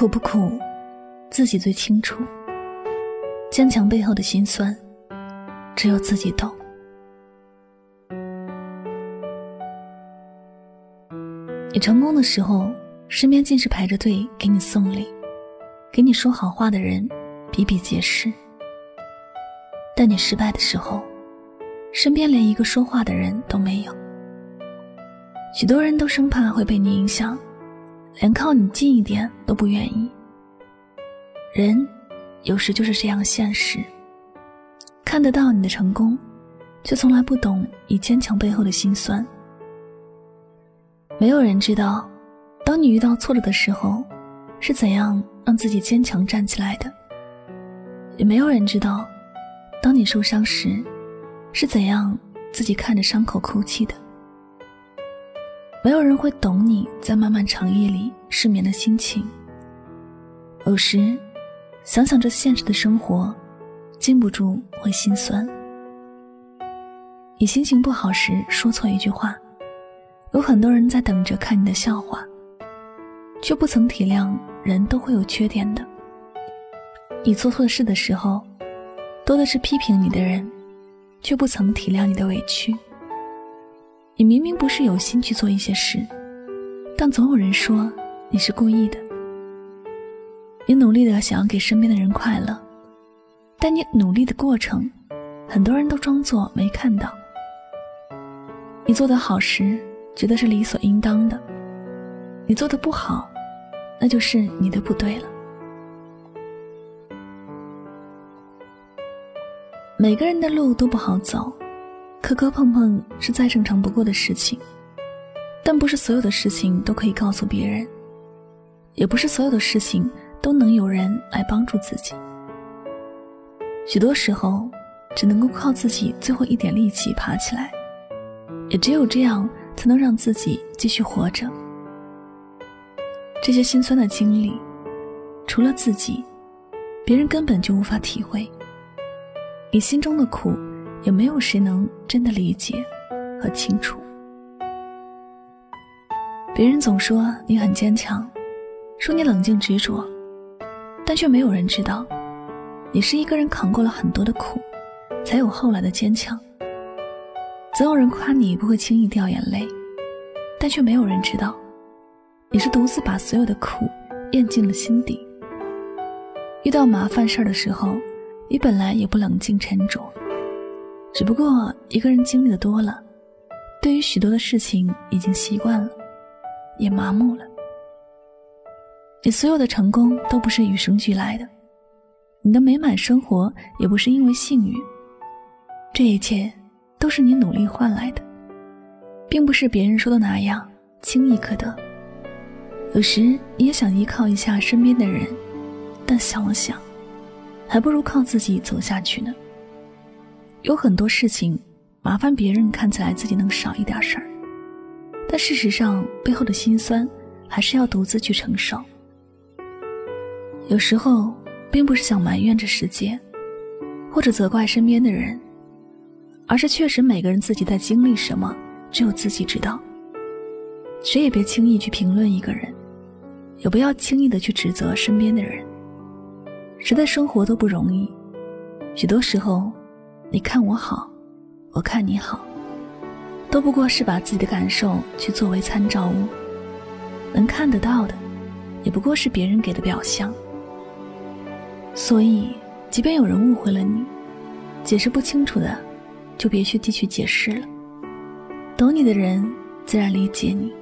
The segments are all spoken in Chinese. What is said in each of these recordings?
苦不苦，自己最清楚。坚强背后的辛酸，只有自己懂。你成功的时候，身边尽是排着队给你送礼、给你说好话的人比比皆是；但你失败的时候，身边连一个说话的人都没有。许多人都生怕会被你影响。连靠你近一点都不愿意。人有时就是这样现实，看得到你的成功，却从来不懂你坚强背后的辛酸。没有人知道，当你遇到挫折的时候，是怎样让自己坚强站起来的；也没有人知道，当你受伤时，是怎样自己看着伤口哭泣的。没有人会懂你在漫漫长夜里失眠的心情。有时，想想这现实的生活，禁不住会心酸。你心情不好时说错一句话，有很多人在等着看你的笑话，却不曾体谅人都会有缺点的。你做错事的时候，多的是批评你的人，却不曾体谅你的委屈。你明明不是有心去做一些事，但总有人说你是故意的。你努力的想要给身边的人快乐，但你努力的过程，很多人都装作没看到。你做的好时，觉得是理所应当的；你做的不好，那就是你的不对了。每个人的路都不好走。磕磕碰碰是再正常不过的事情，但不是所有的事情都可以告诉别人，也不是所有的事情都能有人来帮助自己。许多时候，只能够靠自己最后一点力气爬起来，也只有这样，才能让自己继续活着。这些心酸的经历，除了自己，别人根本就无法体会。你心中的苦。也没有谁能真的理解和清楚。别人总说你很坚强，说你冷静执着，但却没有人知道，你是一个人扛过了很多的苦，才有后来的坚强。总有人夸你不会轻易掉眼泪，但却没有人知道，你是独自把所有的苦咽进了心底。遇到麻烦事儿的时候，你本来也不冷静沉着。只不过一个人经历的多了，对于许多的事情已经习惯了，也麻木了。你所有的成功都不是与生俱来的，你的美满生活也不是因为幸运。这一切都是你努力换来的，并不是别人说的那样轻易可得。有时你也想依靠一下身边的人，但想了想，还不如靠自己走下去呢。有很多事情，麻烦别人看起来自己能少一点事儿，但事实上背后的辛酸还是要独自去承受。有时候，并不是想埋怨这世界，或者责怪身边的人，而是确实每个人自己在经历什么，只有自己知道。谁也别轻易去评论一个人，也不要轻易的去指责身边的人。谁的生活都不容易，许多时候。你看我好，我看你好，都不过是把自己的感受去作为参照物，能看得到的，也不过是别人给的表象。所以，即便有人误会了你，解释不清楚的，就别去继续解释了。懂你的人自然理解你，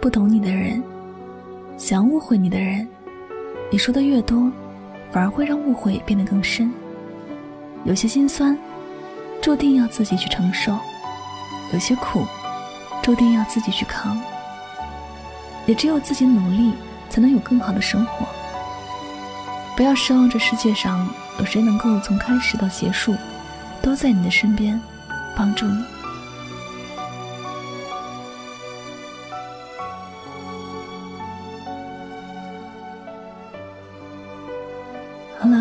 不懂你的人，想误会你的人，你说的越多，反而会让误会变得更深。有些心酸，注定要自己去承受；有些苦，注定要自己去扛。也只有自己努力，才能有更好的生活。不要奢望这世界上有谁能够从开始到结束，都在你的身边，帮助你。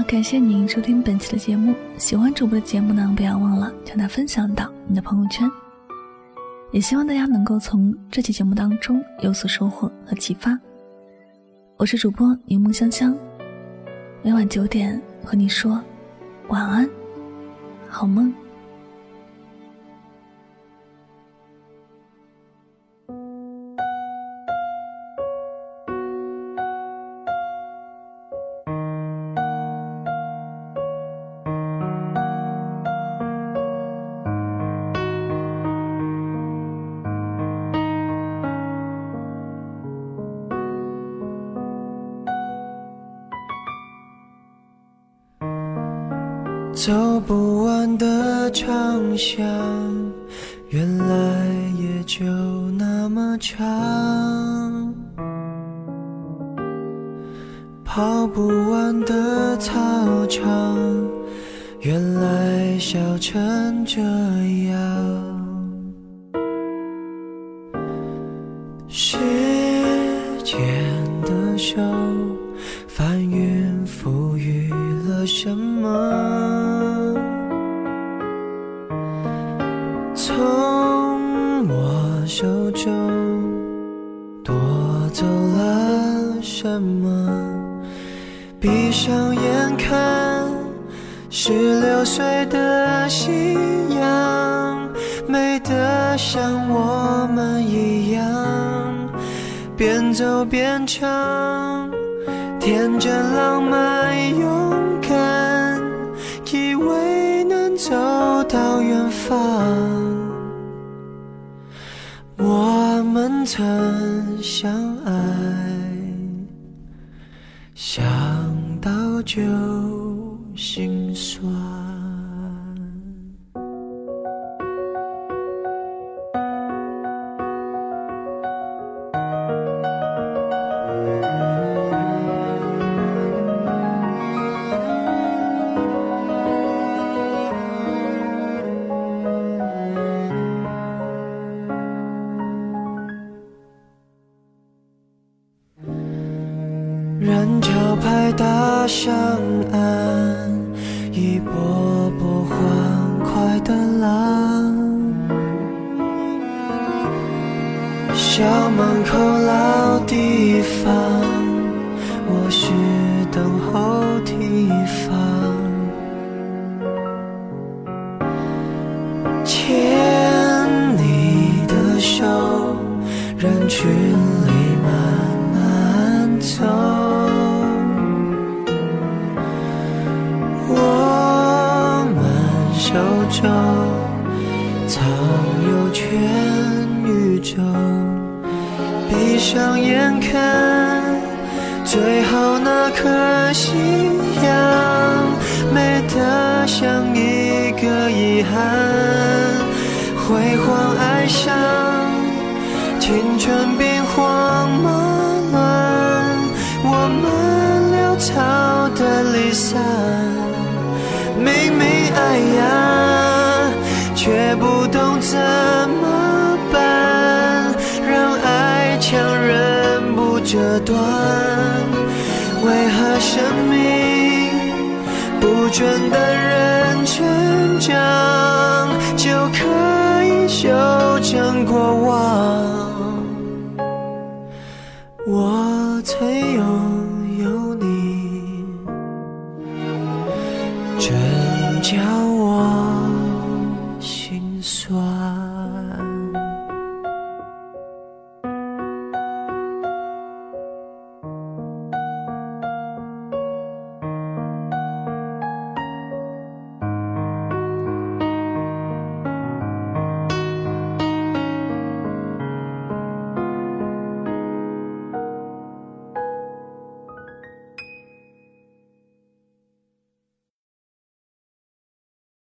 感谢您收听本期的节目。喜欢主播的节目呢，不要忘了将它分享到你的朋友圈。也希望大家能够从这期节目当中有所收获和启发。我是主播柠檬香香，每晚九点和你说晚安，好梦。走不完的长巷，原来也就那么长。跑不完的操场，原来笑成这样。时间的手，手中夺走了什么？闭上眼看，十六岁的夕阳，美得像我们一样，边走边唱，天真浪漫勇敢，以为能走到远方。我们曾相爱，想到就心人潮拍打上岸，一波波欢快的浪。校门口老地方，我是等候提防。牵你的手，人群上眼看最后那颗夕阳，美得像一个遗憾。辉煌爱上，青春兵荒马乱，我们潦草的离散。明明爱呀，却不懂怎这段。为何生命不准的人成长，就可以修正过往？我曾有